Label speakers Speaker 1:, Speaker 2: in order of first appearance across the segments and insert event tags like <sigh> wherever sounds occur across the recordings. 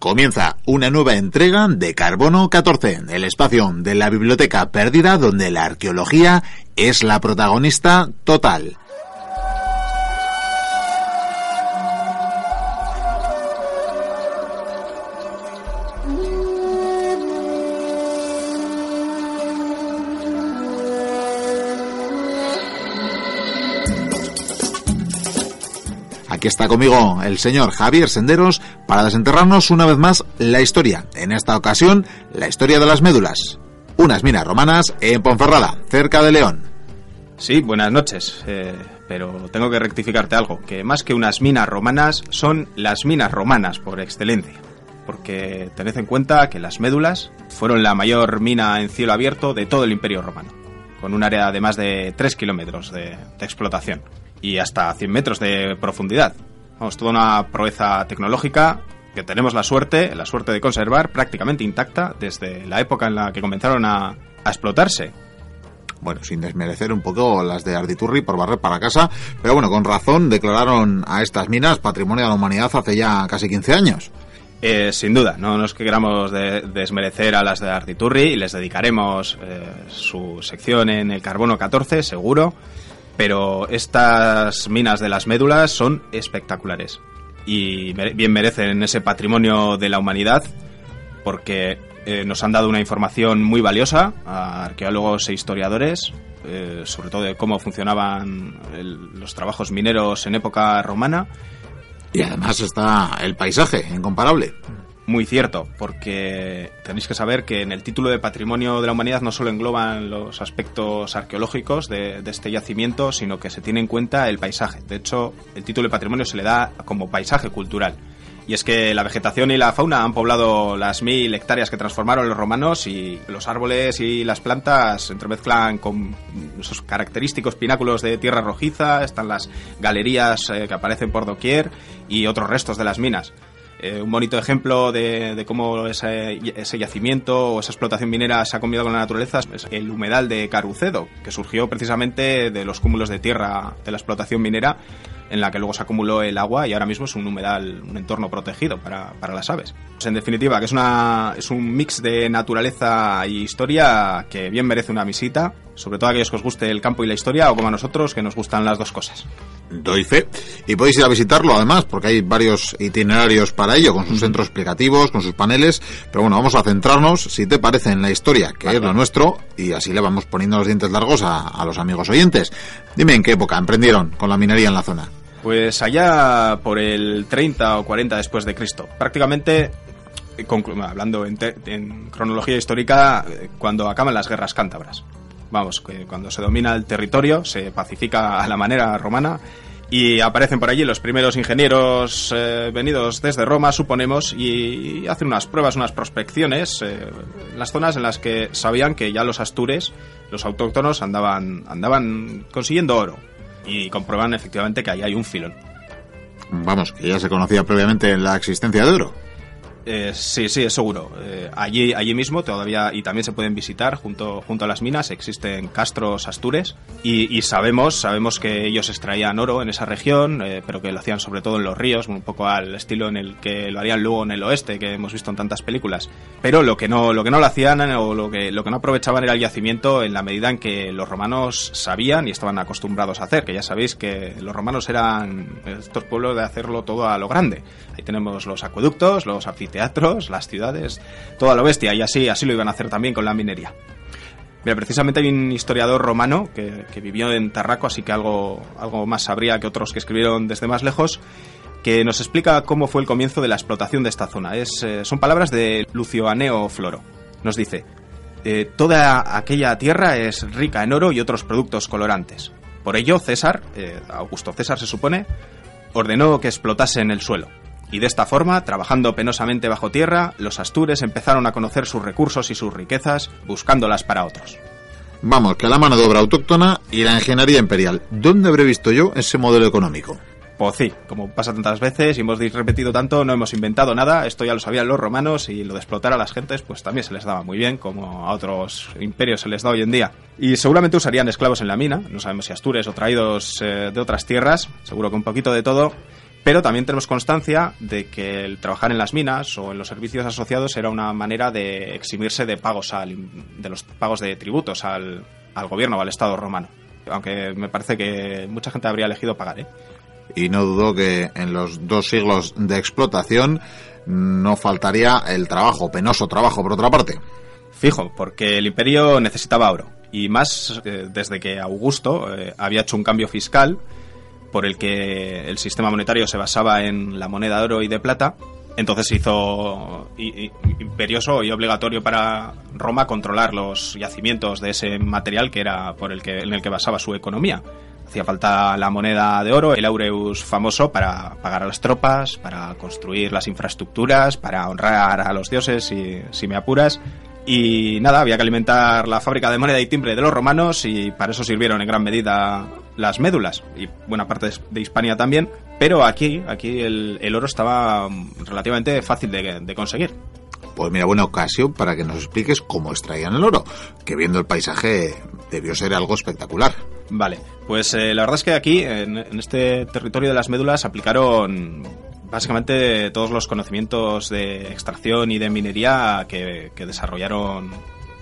Speaker 1: Comienza una nueva entrega de Carbono 14, el espacio de la biblioteca perdida donde la arqueología es la protagonista total. Está conmigo el señor Javier Senderos para desenterrarnos una vez más la historia. En esta ocasión, la historia de las médulas. Unas minas romanas en Ponferrada, cerca de León.
Speaker 2: Sí, buenas noches. Eh, pero tengo que rectificarte algo, que más que unas minas romanas son las minas romanas por excelencia. Porque tened en cuenta que las médulas fueron la mayor mina en cielo abierto de todo el Imperio Romano, con un área de más de 3 kilómetros de, de explotación y hasta 100 metros de profundidad. Vamos, toda una proeza tecnológica que tenemos la suerte, la suerte de conservar prácticamente intacta desde la época en la que comenzaron a, a explotarse.
Speaker 1: Bueno, sin desmerecer un poco las de Arditurri por barrer para casa, pero bueno, con razón declararon a estas minas patrimonio de la humanidad hace ya casi 15 años.
Speaker 2: Eh, sin duda, no nos queramos de, desmerecer a las de Arditurri y les dedicaremos eh, su sección en el carbono 14, seguro pero estas minas de las médulas son espectaculares y bien merecen ese patrimonio de la humanidad porque eh, nos han dado una información muy valiosa a arqueólogos e historiadores, eh, sobre todo de cómo funcionaban los trabajos mineros en época romana.
Speaker 1: Y además está el paisaje, incomparable.
Speaker 2: Muy cierto, porque tenéis que saber que en el título de Patrimonio de la Humanidad no solo engloban los aspectos arqueológicos de, este yacimiento, sino que se tiene en cuenta el paisaje. De hecho, el título de Patrimonio se le da como paisaje cultural. Y es que la vegetación y la fauna han poblado las mil hectáreas que transformaron los romanos y los árboles y las plantas se entremezclan con esos característicos pináculos de tierra rojiza, están las galerías eh, que aparecen por doquier y otros restos de las minas. Eh, un bonito ejemplo de, cómo ese, ese, yacimiento o esa explotación minera se ha combinado con la naturaleza es el humedal de Carucedo, que surgió precisamente de los cúmulos de tierra de la explotación minera en la que luego se acumuló el agua y ahora mismo es un humedal, un entorno protegido para, para las aves. Pues en definitiva, que es, una, es un mix de naturaleza y historia que bien merece una visita, sobre todo a aquellos que os guste el campo y la historia o como a nosotros que nos gustan las dos cosas.
Speaker 1: Doy fe. Y podéis ir a visitarlo además, porque hay varios itinerarios para ello, con sus centros explicativos, con sus paneles. Pero bueno, vamos a centrarnos, si te parece, en la historia, que vale. es lo nuestro, y así le vamos poniendo los dientes largos a, a los amigos oyentes. Dime en qué época emprendieron con la minería en la zona.
Speaker 2: Pues allá por el 30 o 40 después de Cristo. Prácticamente, hablando en, en, cronología histórica, cuando acaban las guerras cántabras. Vamos, que cuando se domina el territorio, se pacifica a la manera romana y aparecen por allí los primeros ingenieros eh, venidos desde Roma, suponemos, y hacen unas pruebas, unas prospecciones eh, las zonas en las que sabían que ya los astures, los autóctonos, andaban, andaban consiguiendo oro y comprueban efectivamente que ahí hay un filón.
Speaker 1: Vamos, que ya se conocía previamente la existencia de oro.
Speaker 2: Eh, sí, sí, es seguro. Eh, allí, allí mismo todavía, y también se pueden visitar junto, junto a las minas, existen castros astures y, y sabemos, sabemos que ellos extraían oro en esa región, eh, pero que lo hacían sobre todo en los ríos, un poco al estilo en el que lo harían luego en el oeste, que hemos visto en tantas películas. Pero lo que no, lo que no lo hacían o lo que, lo que no aprovechaban era el yacimiento en la medida en que los romanos sabían y estaban acostumbrados a hacer, que ya sabéis que los romanos eran estos pueblos de hacerlo todo a lo grande. Ahí tenemos los acueductos, los anfiteatros, las ciudades, todo a lo bestia, y así, así lo iban a hacer también con la minería. Mira, precisamente hay un historiador romano que, que vivió en Tarraco, así que algo, algo más sabría que otros que escribieron desde más lejos, que nos explica cómo fue el comienzo de la explotación de esta zona. Es, eh, son palabras de Lucio Aneo Floro. Nos dice, eh, toda aquella tierra es rica en oro y otros productos colorantes. Por ello, César, eh, Augusto César se supone, ordenó que explotasen el suelo. Y de esta forma, trabajando penosamente bajo tierra, los astures empezaron a conocer sus recursos y sus riquezas, buscándolas para otros.
Speaker 1: Vamos, que la mano de obra autóctona y la ingeniería imperial. ¿Dónde habré visto yo ese modelo económico?
Speaker 2: Pues sí, como pasa tantas veces y hemos repetido tanto, no hemos inventado nada, esto ya lo sabían los romanos y lo de explotar a las gentes pues también se les daba muy bien, como a otros imperios se les da hoy en día. Y seguramente usarían esclavos en la mina, no sabemos si astures o traídos eh, de otras tierras, seguro que un poquito de todo, Pero también tenemos constancia de que el trabajar en las minas o en los servicios asociados era una manera de eximirse de pagos al, de los pagos de tributos al, al gobierno o al Estado romano. Aunque me parece que mucha gente habría elegido pagar, ¿eh?
Speaker 1: Y no dudo que en los dos siglos de explotación no faltaría el trabajo, penoso trabajo por otra parte.
Speaker 2: Fijo, porque el imperio necesitaba oro. Y más eh, desde que Augusto eh, había hecho un cambio fiscal por el que el sistema monetario se basaba en la moneda de oro y de plata. Entonces se hizo imperioso y obligatorio para Roma controlar los yacimientos de ese material que era por el que, en el que basaba su economía. Hacía falta la moneda de oro, el aureus famoso, para pagar a las tropas, para construir las infraestructuras, para honrar a los dioses, si, si me apuras. Y nada, había que alimentar la fábrica de moneda y timbre de los romanos y para eso sirvieron en gran medida las médulas y buena parte de Hispania también. Pero aquí, aquí el, oro estaba relativamente fácil de, de conseguir.
Speaker 1: Pues mira, buena ocasión para que nos expliques cómo extraían el oro, que viendo el paisaje debió ser algo espectacular.
Speaker 2: Vale, pues eh, la verdad es que aquí, en, este territorio de las médulas, aplicaron básicamente todos los conocimientos de extracción y de minería que, desarrollaron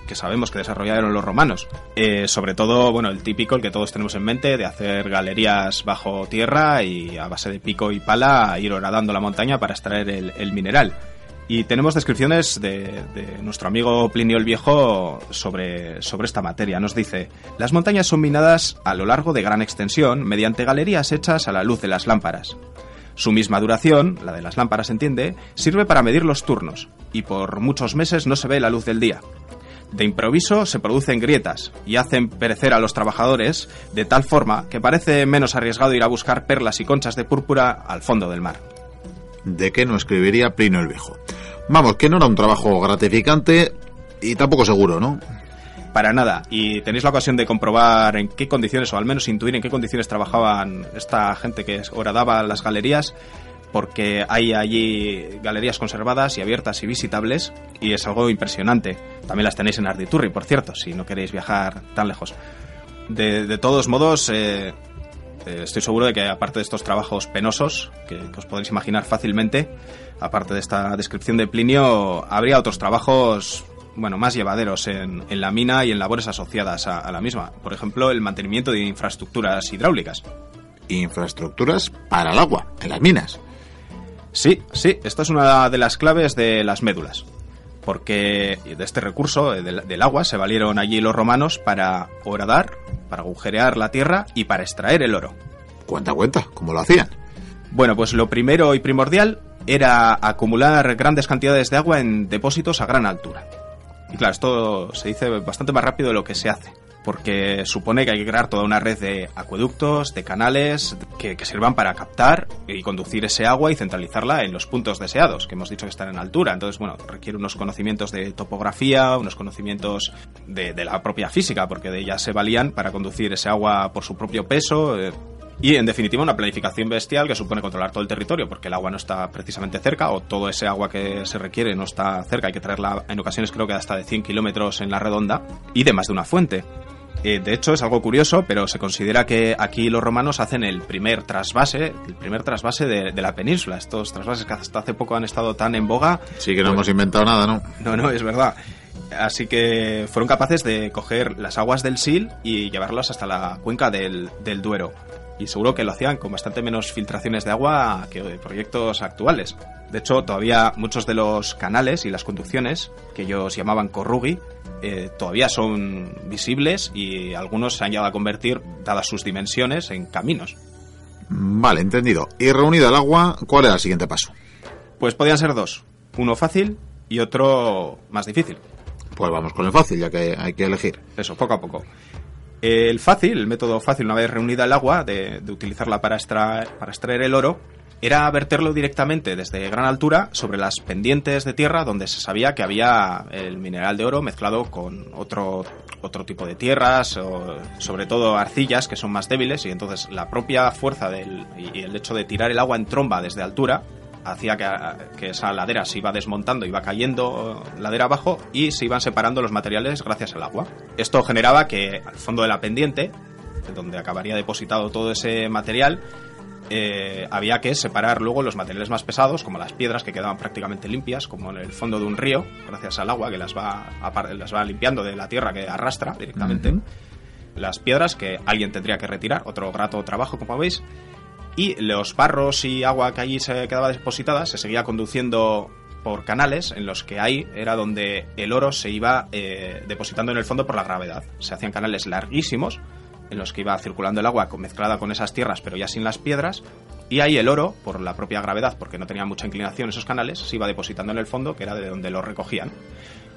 Speaker 2: que sabemos que desarrollaron los romanos. Eh, sobre todo, bueno, el típico, el que todos tenemos en mente, de hacer galerías bajo tierra y a base de pico y pala ir horadando la montaña para extraer el mineral. Y tenemos descripciones de, nuestro amigo Plinio el Viejo sobre, sobre esta materia. Nos dice, las montañas son minadas a lo largo de gran extensión mediante galerías hechas a la luz de las lámparas. Su misma duración, la de las lámparas entiende, sirve para medir los turnos, y por muchos meses no se ve la luz del día. De improviso se producen grietas y hacen perecer a los trabajadores de tal forma que parece menos arriesgado ir a buscar perlas y conchas de púrpura al fondo del mar.
Speaker 1: ¿De qué no escribiría Plinio el Viejo? Vamos, que no era un trabajo gratificante y tampoco seguro, ¿no?
Speaker 2: Para nada. Y tenéis la ocasión de comprobar en qué condiciones, o al menos intuir en qué condiciones trabajaban esta gente que horadaba las galerías, porque hay allí galerías conservadas y abiertas y visitables, y es algo impresionante. También las tenéis en Arditurri, por cierto, si no queréis viajar tan lejos. De, todos modos, eh, eh, estoy seguro de que aparte de estos trabajos penosos, que, os podéis imaginar fácilmente, aparte de esta descripción de Plinio, habría otros trabajos bueno, más llevaderos en, la mina y en labores asociadas a, la misma. Por ejemplo, el mantenimiento de infraestructuras hidráulicas.
Speaker 1: Infraestructuras para el agua, en las minas.
Speaker 2: Sí, sí, esta es una de las claves de las médulas. Porque de este recurso, del, del agua, se valieron allí los romanos para horadar, para agujerear la tierra y para extraer el oro.
Speaker 1: Cuenta, cuenta, ¿cómo lo hacían?
Speaker 2: Bueno, pues lo primero y primordial era acumular grandes cantidades de agua en depósitos a gran altura. Y claro, esto se dice bastante más rápido de lo que se hace, porque supone que hay que crear toda una red de acueductos, de canales, que, sirvan para captar y conducir ese agua y centralizarla en los puntos deseados, que hemos dicho que están en altura. Entonces, bueno, requiere unos conocimientos de topografía, unos conocimientos de, de la propia física, porque de ella se valían para conducir ese agua por su propio peso. Eh, y en definitiva una planificación bestial que supone controlar todo el territorio porque el agua no está precisamente cerca o todo ese agua que se requiere no está cerca, hay que traerla en ocasiones creo que hasta de 100 kilómetros en la redonda y de más de una fuente. Eh, de hecho es algo curioso, pero se considera que aquí los romanos hacen el primer trasvase, el primer trasvase de, la península. Estos trasvases que hasta hace poco han estado tan en boga.
Speaker 1: Sí que no pues hemos inventado nada, ¿no?
Speaker 2: No, no, es verdad. Así que fueron capaces de coger las aguas del Sil y llevarlas hasta la cuenca del, del Duero y seguro que lo hacían con bastante menos filtraciones de agua que de proyectos actuales. De hecho, todavía muchos de los canales y las conducciones, que ellos llamaban corrugi, eh, todavía son visibles y algunos se han llegado a convertir, dadas sus dimensiones, en caminos.
Speaker 1: Vale, entendido. Y reunida el agua, ¿cuál era el siguiente paso?
Speaker 2: Pues podían ser dos. Uno fácil y otro más difícil.
Speaker 1: Pues vamos con el fácil, ya que hay que elegir.
Speaker 2: Eso, poco a poco. El fácil, el método fácil, una vez reunida el agua, de, utilizarla para extraer, para extraer el oro, era verterlo directamente desde gran altura sobre las pendientes de tierra donde se sabía que había el mineral de oro mezclado con otro, otro tipo de tierras, o sobre todo arcillas que son más débiles y entonces la propia fuerza del, y el hecho de tirar el agua en tromba desde altura hacía que, esa ladera se iba desmontando, iba cayendo ladera abajo y se iban separando los materiales gracias al agua. Esto generaba que al fondo de la pendiente, donde acabaría depositado todo ese material, eh, había que separar luego los materiales más pesados, como las piedras que quedaban prácticamente limpias, como en el fondo de un río, gracias al agua que las va, las va limpiando de la tierra que arrastra directamente. Las piedras que alguien tendría que retirar, otro grato trabajo, como veis. Y los barros y agua que allí se quedaba depositada se seguía conduciendo por canales en los que ahí era donde el oro se iba eh, depositando en el fondo por la gravedad. Se hacían canales larguísimos en los que iba circulando el agua mezclada con esas tierras, pero ya sin las piedras, y ahí el oro, por la propia gravedad, porque no tenía mucha inclinación esos canales, se iba depositando en el fondo, que era de donde lo recogían.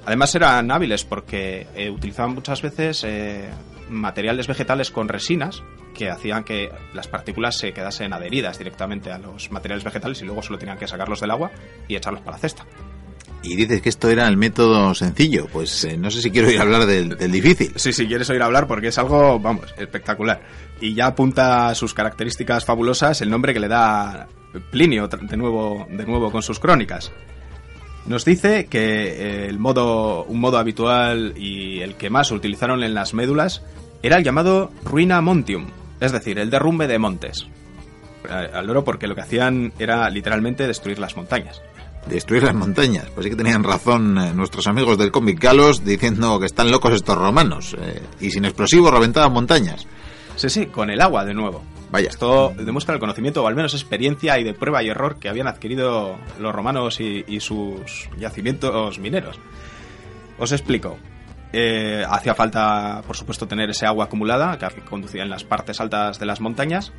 Speaker 2: Además eran hábiles porque eh, utilizaban muchas veces eh, materiales vegetales con resinas que hacían que las partículas se quedasen adheridas directamente a los materiales vegetales y luego solo tenían que sacarlos del agua y echarlos para la cesta.
Speaker 1: Y dices que esto era el método sencillo. Pues eh, no sé si quiero ir a hablar del, difícil.
Speaker 2: Sí, sí, quieres oír hablar porque es algo, vamos, espectacular. Y ya apunta sus características fabulosas el nombre que le da Plinio de nuevo, de nuevo con sus crónicas. Nos dice que eh, el modo, un modo habitual y el que más utilizaron en las médulas era el llamado ruina montium, es decir, el derrumbe de montes. Al oro porque lo que hacían era literalmente destruir las montañas
Speaker 1: destruir las montañas. Pues sí que tenían razón eh, nuestros amigos del cómic Galos diciendo que están locos estos romanos. Eh, y sin explosivos reventaban montañas.
Speaker 2: Sí, sí, con el agua de nuevo.
Speaker 1: Vaya.
Speaker 2: Esto demuestra el conocimiento, o al menos experiencia y de prueba y error que habían adquirido los romanos y, sus yacimientos mineros. Os explico. Eh, hacía falta, por supuesto, tener ese agua acumulada que conducía en las partes altas de las montañas.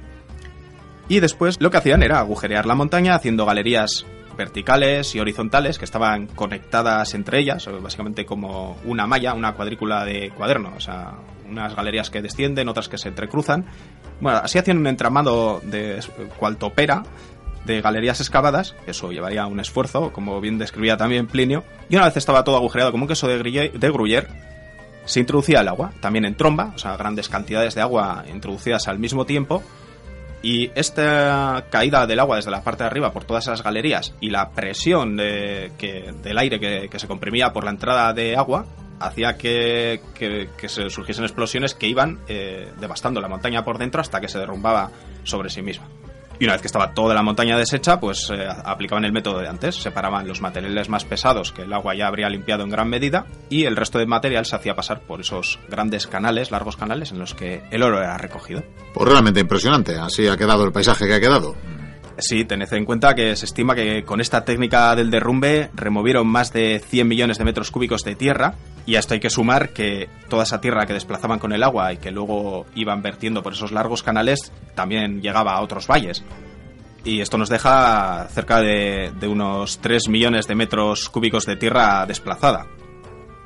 Speaker 2: Y después lo que hacían era agujerear la montaña haciendo galerías verticales y horizontales que estaban conectadas entre ellas, básicamente como una malla, una cuadrícula de cuaderno, o sea, unas galerías que descienden, otras que se entrecruzan. Bueno, así hacían un entramado de cual topera de galerías excavadas, eso llevaría un esfuerzo, como bien describía también Plinio, y una vez estaba todo agujereado como un queso de, de Gruyère, se introducía el agua, también en tromba, o sea, grandes cantidades de agua introducidas al mismo tiempo, y esta caída del agua desde la parte de arriba por todas esas galerías y la presión de, que, del aire que, se comprimía por la entrada de agua hacía que, se surgiesen explosiones que iban eh, devastando la montaña por dentro hasta que se derrumbaba sobre sí misma. Y una vez que estaba toda la montaña deshecha, pues eh, aplicaban el método de antes. Separaban los materiales más pesados que el agua ya habría limpiado en gran medida y el resto de material se hacía pasar por esos grandes canales, largos canales en los que el oro era recogido.
Speaker 1: Pues realmente impresionante. Así ha quedado el paisaje que ha quedado.
Speaker 2: Sí, tened en cuenta que se estima que con esta técnica del derrumbe removieron más de 100 millones de metros cúbicos de tierra y a esto hay que sumar que toda esa tierra que desplazaban con el agua y que luego iban vertiendo por esos largos canales también llegaba a otros valles. Y esto nos deja cerca de, unos 3 millones de metros cúbicos de tierra desplazada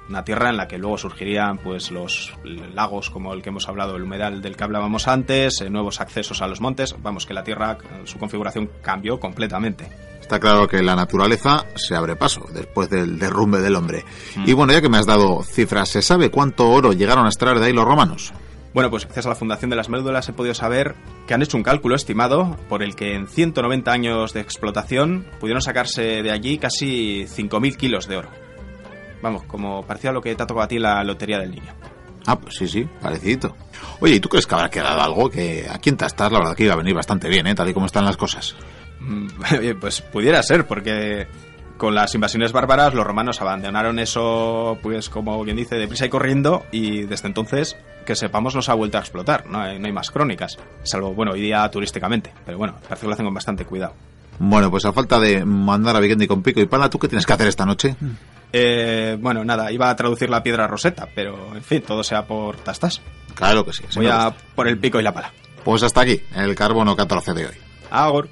Speaker 2: una tierra en la que luego surgirían pues los lagos como el que hemos hablado, el humedal del que hablábamos antes, eh, nuevos accesos a los montes, vamos que la tierra su configuración cambió completamente.
Speaker 1: Está claro que la naturaleza se abre paso después del derrumbe del hombre. Mm. Y bueno, ya que me has dado cifras, ¿se sabe cuánto oro llegaron a extraer de ahí los romanos?
Speaker 2: Bueno, pues gracias a la Fundación de las Médulas he podido saber que han hecho un cálculo estimado por el que en 190 años de explotación pudieron sacarse de allí casi 5.000 kilos de oro. Vamos, como parecía lo que te ha tocado a ti la lotería del niño.
Speaker 1: Ah, pues sí, sí, parecido. Oye, ¿y tú crees que habrá quedado algo? Que aquí en Tastar la verdad que iba a venir bastante bien, ¿eh? Tal y como están las cosas.
Speaker 2: Mm, <laughs> pues pudiera ser, porque con las invasiones bárbaras los romanos abandonaron eso, pues como bien dice, deprisa y corriendo, y desde entonces, que sepamos, no se ha vuelto a explotar, no hay, no hay más crónicas, salvo, bueno, hoy día turísticamente, pero bueno, parece que lo hacen con bastante cuidado.
Speaker 1: Bueno, pues a falta de mandar a Vikendi con pico y pala, ¿tú qué tienes que hacer esta noche?
Speaker 2: Eh, bueno, nada, iba a traducir la piedra roseta, pero en fin, todo sea por tastas.
Speaker 1: Claro que sí.
Speaker 2: Voy a por el pico y la pala.
Speaker 1: Pues hasta aquí, el carbono 14 de hoy.
Speaker 2: Agor.